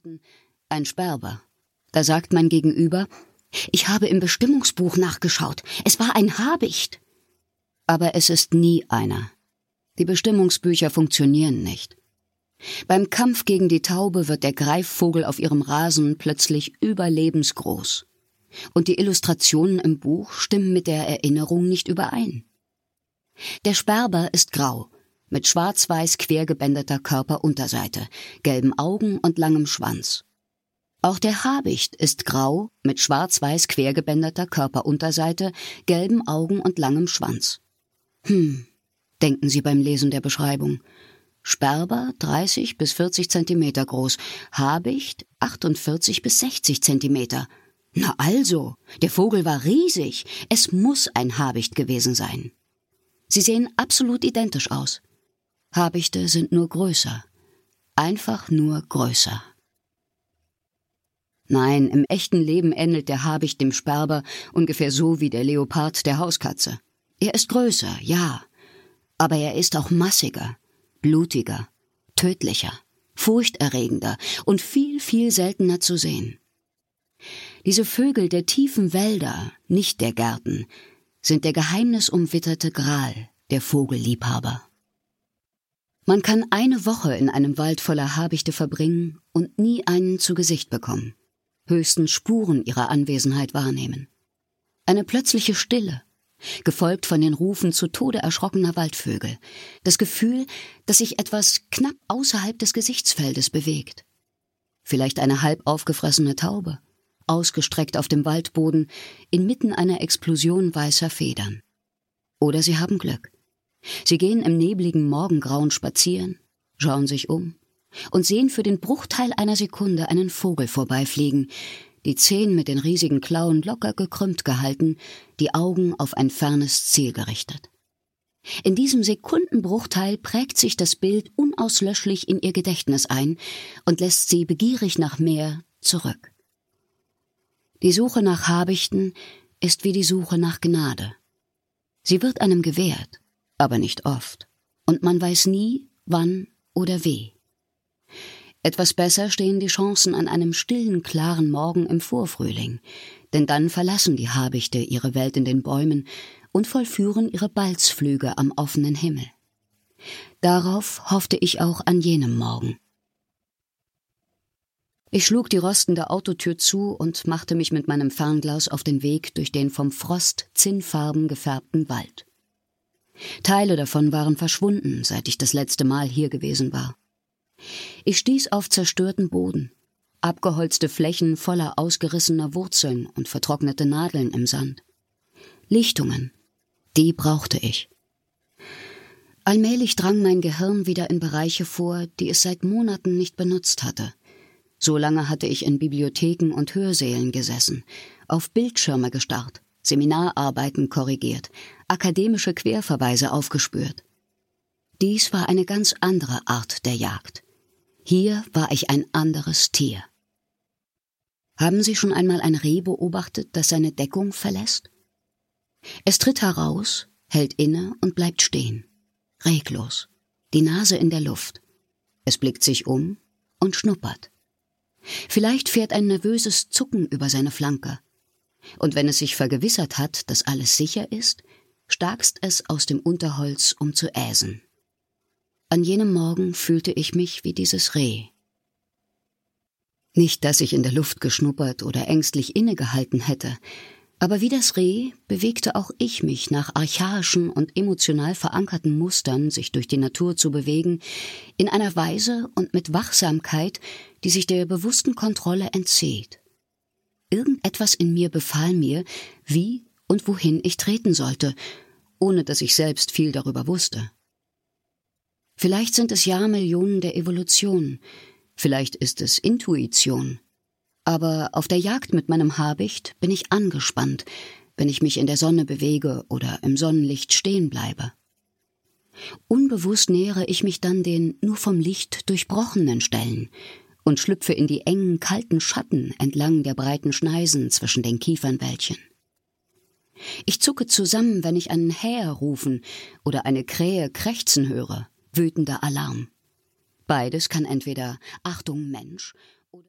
Worten ein Sperber. Da sagt mein Gegenüber, ich habe im Bestimmungsbuch nachgeschaut. Es war ein Habicht. Aber es ist nie einer. Die Bestimmungsbücher funktionieren nicht. Beim Kampf gegen die Taube wird der Greifvogel auf ihrem Rasen plötzlich überlebensgroß. Und die Illustrationen im Buch stimmen mit der Erinnerung nicht überein. Der Sperber ist grau, mit schwarz-weiß quergebänderter Körperunterseite, gelben Augen und langem Schwanz. Auch der Habicht ist grau, mit schwarz-weiß quergebänderter Körperunterseite, gelben Augen und langem Schwanz. Hm, denken Sie beim Lesen der Beschreibung. Sperber 30 bis 40 Zentimeter groß, Habicht 48 bis 60 Zentimeter. Na also, der Vogel war riesig. Es muss ein Habicht gewesen sein. Sie sehen absolut identisch aus. Habichte sind nur größer. Einfach nur größer. Nein, im echten Leben ähnelt der Habicht dem Sperber ungefähr so wie der Leopard der Hauskatze. Er ist größer, ja, aber er ist auch massiger, blutiger, tödlicher, furchterregender und viel, viel seltener zu sehen. Diese Vögel der tiefen Wälder, nicht der Gärten, sind der geheimnisumwitterte Gral der Vogelliebhaber. Man kann eine Woche in einem Wald voller Habichte verbringen und nie einen zu Gesicht bekommen, höchstens Spuren ihrer Anwesenheit wahrnehmen. Eine plötzliche Stille, gefolgt von den Rufen zu Tode erschrockener Waldvögel, das Gefühl, dass sich etwas knapp außerhalb des Gesichtsfeldes bewegt. Vielleicht eine halb aufgefressene Taube, ausgestreckt auf dem Waldboden, inmitten einer Explosion weißer Federn. Oder sie haben Glück. Sie gehen im nebligen Morgengrauen spazieren, schauen sich um und sehen für den Bruchteil einer Sekunde einen Vogel vorbeifliegen, die Zehen mit den riesigen Klauen locker gekrümmt gehalten, die Augen auf ein fernes Ziel gerichtet. In diesem Sekundenbruchteil prägt sich das Bild unauslöschlich in ihr Gedächtnis ein und lässt sie begierig nach mehr zurück. Die Suche nach Habichten ist wie die Suche nach Gnade. Sie wird einem gewährt, aber nicht oft, und man weiß nie, wann oder wie. Etwas besser stehen die Chancen an einem stillen, klaren Morgen im Vorfrühling, denn dann verlassen die Habichte ihre Welt in den Bäumen und vollführen ihre Balzflüge am offenen Himmel. Darauf hoffte ich auch an jenem Morgen. Ich schlug die rostende Autotür zu und machte mich mit meinem Fernglas auf den Weg durch den vom Frost zinnfarben gefärbten Wald. Teile davon waren verschwunden, seit ich das letzte Mal hier gewesen war. Ich stieß auf zerstörten Boden, abgeholzte Flächen voller ausgerissener Wurzeln und vertrocknete Nadeln im Sand. Lichtungen, die brauchte ich. Allmählich drang mein Gehirn wieder in Bereiche vor, die es seit Monaten nicht benutzt hatte. So lange hatte ich in Bibliotheken und Hörsälen gesessen, auf Bildschirme gestarrt, Seminararbeiten korrigiert, akademische Querverweise aufgespürt. Dies war eine ganz andere Art der Jagd. Hier war ich ein anderes Tier. Haben Sie schon einmal ein Reh beobachtet, das seine Deckung verlässt? Es tritt heraus, hält inne und bleibt stehen, reglos, die Nase in der Luft. Es blickt sich um und schnuppert. Vielleicht fährt ein nervöses Zucken über seine Flanke. Und wenn es sich vergewissert hat, dass alles sicher ist, starkst es aus dem Unterholz, um zu äsen. An jenem Morgen fühlte ich mich wie dieses Reh. Nicht, dass ich in der Luft geschnuppert oder ängstlich innegehalten hätte, aber wie das Reh bewegte auch ich mich nach archaischen und emotional verankerten Mustern, sich durch die Natur zu bewegen, in einer Weise und mit Wachsamkeit, die sich der bewussten Kontrolle entzieht. Irgendetwas in mir befahl mir, wie und wohin ich treten sollte, ohne dass ich selbst viel darüber wusste. Vielleicht sind es Jahrmillionen der Evolution, vielleicht ist es Intuition. Aber auf der Jagd mit meinem Habicht bin ich angespannt, wenn ich mich in der Sonne bewege oder im Sonnenlicht stehen bleibe. Unbewusst nähere ich mich dann den nur vom Licht durchbrochenen Stellen und schlüpfe in die engen, kalten Schatten entlang der breiten Schneisen zwischen den Kiefernwäldchen. Ich zucke zusammen, wenn ich einen Häher rufen oder eine Krähe krächzen höre wütender Alarm. Beides kann entweder Achtung Mensch